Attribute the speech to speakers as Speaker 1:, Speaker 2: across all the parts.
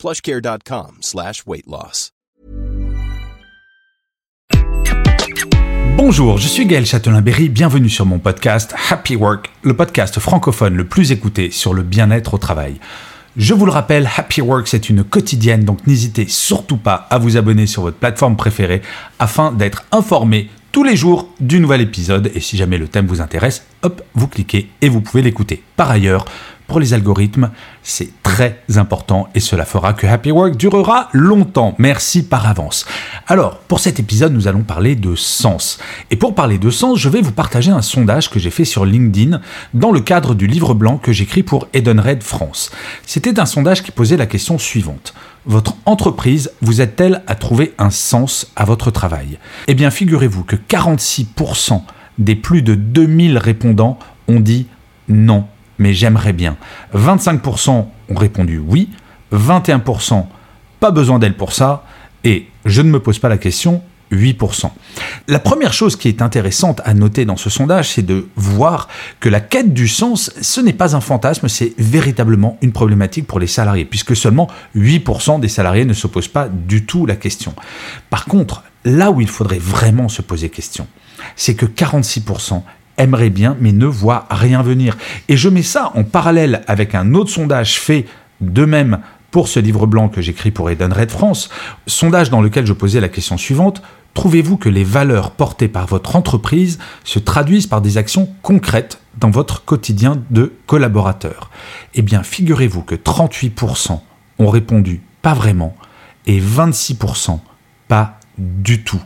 Speaker 1: plushcare.com slash.
Speaker 2: Bonjour, je suis Gaël Châtelain-Berry, bienvenue sur mon podcast Happy Work, le podcast francophone le plus écouté sur le bien-être au travail. Je vous le rappelle, Happy Work, c'est une quotidienne, donc n'hésitez surtout pas à vous abonner sur votre plateforme préférée afin d'être informé tous les jours du nouvel épisode. Et si jamais le thème vous intéresse, hop, vous cliquez et vous pouvez l'écouter. Par ailleurs, pour les algorithmes, c'est très important et cela fera que Happy Work durera longtemps. Merci par avance. Alors, pour cet épisode, nous allons parler de sens. Et pour parler de sens, je vais vous partager un sondage que j'ai fait sur LinkedIn dans le cadre du livre blanc que j'écris pour Edenred France. C'était un sondage qui posait la question suivante. Votre entreprise vous aide-t-elle à trouver un sens à votre travail? Eh bien, figurez-vous que 46% des plus de 2000 répondants ont dit non mais j'aimerais bien. 25% ont répondu oui, 21% pas besoin d'elle pour ça, et je ne me pose pas la question, 8%. La première chose qui est intéressante à noter dans ce sondage, c'est de voir que la quête du sens, ce n'est pas un fantasme, c'est véritablement une problématique pour les salariés, puisque seulement 8% des salariés ne se posent pas du tout la question. Par contre, là où il faudrait vraiment se poser question, c'est que 46% aimerait bien, mais ne voit rien venir. Et je mets ça en parallèle avec un autre sondage fait de même pour ce livre blanc que j'écris pour Red France, sondage dans lequel je posais la question suivante, trouvez-vous que les valeurs portées par votre entreprise se traduisent par des actions concrètes dans votre quotidien de collaborateur? Eh bien, figurez-vous que 38% ont répondu pas vraiment et 26% pas du tout.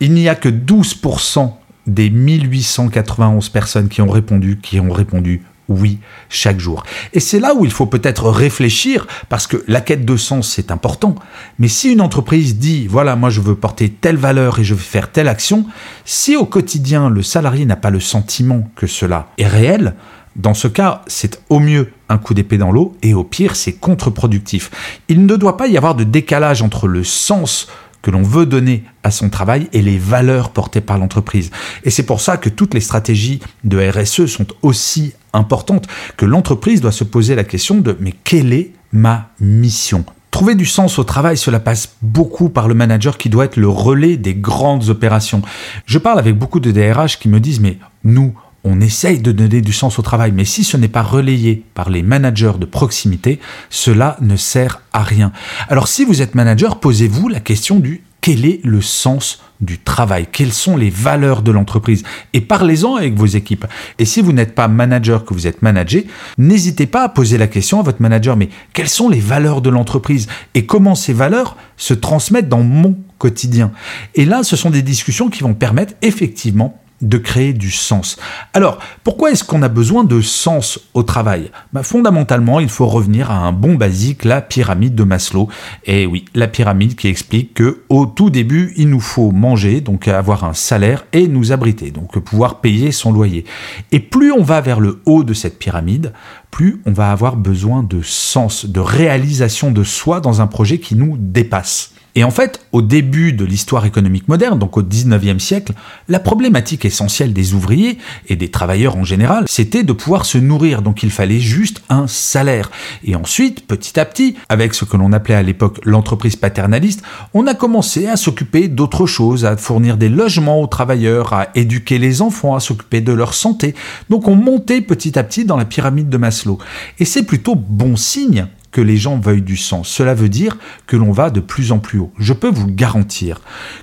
Speaker 2: Il n'y a que 12% des 1891 personnes qui ont répondu, qui ont répondu oui chaque jour. Et c'est là où il faut peut-être réfléchir, parce que la quête de sens, c'est important. Mais si une entreprise dit, voilà, moi je veux porter telle valeur et je veux faire telle action, si au quotidien le salarié n'a pas le sentiment que cela est réel, dans ce cas, c'est au mieux un coup d'épée dans l'eau et au pire, c'est contre-productif. Il ne doit pas y avoir de décalage entre le sens que l'on veut donner à son travail et les valeurs portées par l'entreprise. Et c'est pour ça que toutes les stratégies de RSE sont aussi importantes, que l'entreprise doit se poser la question de mais quelle est ma mission? Trouver du sens au travail, cela passe beaucoup par le manager qui doit être le relais des grandes opérations. Je parle avec beaucoup de DRH qui me disent mais nous, on essaye de donner du sens au travail, mais si ce n'est pas relayé par les managers de proximité, cela ne sert à rien. Alors si vous êtes manager, posez-vous la question du quel est le sens du travail Quelles sont les valeurs de l'entreprise? Et parlez-en avec vos équipes. Et si vous n'êtes pas manager, que vous êtes managé, n'hésitez pas à poser la question à votre manager, mais quelles sont les valeurs de l'entreprise? Et comment ces valeurs se transmettent dans mon quotidien? Et là, ce sont des discussions qui vont permettre effectivement de créer du sens. Alors, pourquoi est-ce qu'on a besoin de sens au travail? Bah, Fondamentalement, il faut revenir à un bon basique, la pyramide de Maslow. Et oui, la pyramide qui explique que au tout début, il nous faut manger, donc avoir un salaire et nous abriter, donc pouvoir payer son loyer. Et plus on va vers le haut de cette pyramide, plus on va avoir besoin de sens, de réalisation de soi dans un projet qui nous dépasse. Et en fait, au début de l'histoire économique moderne, donc au 19e siècle, la problématique essentielle des ouvriers et des travailleurs en général, c'était de pouvoir se nourrir. Donc il fallait juste un salaire. Et ensuite, petit à petit, avec ce que l'on appelait à l'époque l'entreprise paternaliste, on a commencé à s'occuper d'autres choses, à fournir des logements aux travailleurs, à éduquer les enfants, à s'occuper de leur santé. Donc on montait petit à petit dans la pyramide de Maslow. Et c'est plutôt bon signe que les gens veuillent du sens. Cela veut dire que l'on va de plus en plus haut. Je peux vous garantir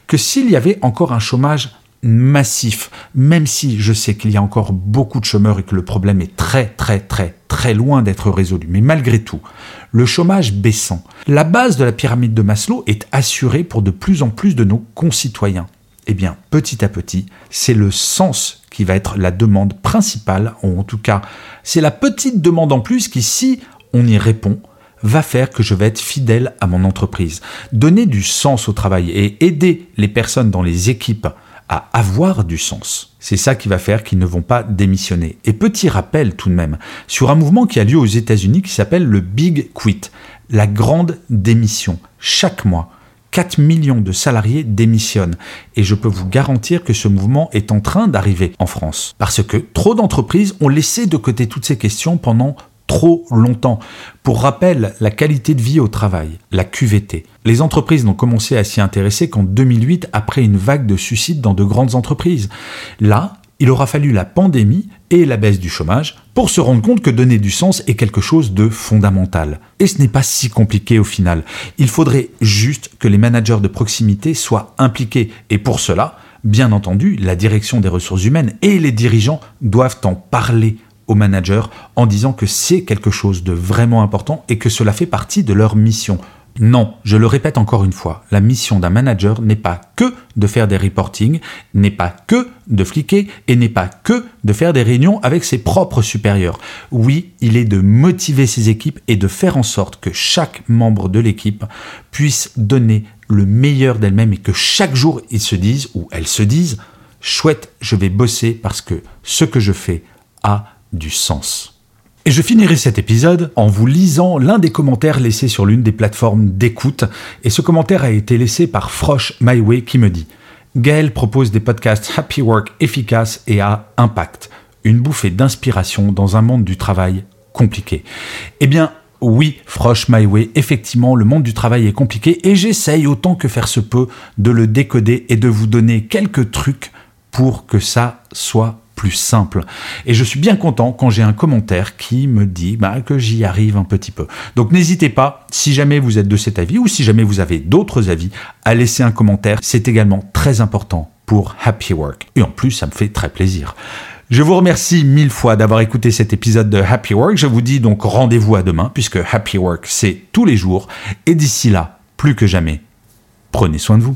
Speaker 2: que s'il y avait encore un chômage massif, même si je sais qu'il y a encore beaucoup de chômeurs et que le problème est très très très très loin d'être résolu, mais malgré tout, le chômage baissant, la base de la pyramide de Maslow est assurée pour de plus en plus de nos concitoyens. Eh bien, petit à petit, c'est le sens qui va être la demande principale, ou en tout cas, c'est la petite demande en plus qui, si on y répond, va faire que je vais être fidèle à mon entreprise. Donner du sens au travail et aider les personnes dans les équipes à avoir du sens. C'est ça qui va faire qu'ils ne vont pas démissionner. Et petit rappel tout de même, sur un mouvement qui a lieu aux États-Unis qui s'appelle le Big Quit, la grande démission. Chaque mois, 4 millions de salariés démissionnent. Et je peux vous garantir que ce mouvement est en train d'arriver en France. Parce que trop d'entreprises ont laissé de côté toutes ces questions pendant trop longtemps. Pour rappel, la qualité de vie au travail, la QVT. Les entreprises n'ont commencé à s'y intéresser qu'en 2008 après une vague de suicides dans de grandes entreprises. Là, il aura fallu la pandémie et la baisse du chômage pour se rendre compte que donner du sens est quelque chose de fondamental. Et ce n'est pas si compliqué au final. Il faudrait juste que les managers de proximité soient impliqués. Et pour cela, bien entendu, la direction des ressources humaines et les dirigeants doivent en parler aux managers en disant que c'est quelque chose de vraiment important et que cela fait partie de leur mission. Non, je le répète encore une fois, la mission d'un manager n'est pas que de faire des reportings, n'est pas que de fliquer et n'est pas que de faire des réunions avec ses propres supérieurs. Oui, il est de motiver ses équipes et de faire en sorte que chaque membre de l'équipe puisse donner le meilleur d'elle-même et que chaque jour ils se disent ou elles se disent chouette, je vais bosser parce que ce que je fais a du sens. Et je finirai cet épisode en vous lisant l'un des commentaires laissés sur l'une des plateformes d'écoute. Et ce commentaire a été laissé par Frosh Myway qui me dit Gaël propose des podcasts Happy Work efficaces et à impact. Une bouffée d'inspiration dans un monde du travail compliqué. Eh bien, oui, Frosh Myway, effectivement, le monde du travail est compliqué et j'essaye autant que faire se peut de le décoder et de vous donner quelques trucs pour que ça soit plus simple. Et je suis bien content quand j'ai un commentaire qui me dit bah, que j'y arrive un petit peu. Donc n'hésitez pas, si jamais vous êtes de cet avis ou si jamais vous avez d'autres avis, à laisser un commentaire. C'est également très important pour Happy Work. Et en plus, ça me fait très plaisir. Je vous remercie mille fois d'avoir écouté cet épisode de Happy Work. Je vous dis donc rendez-vous à demain, puisque Happy Work, c'est tous les jours. Et d'ici là, plus que jamais, prenez soin de vous.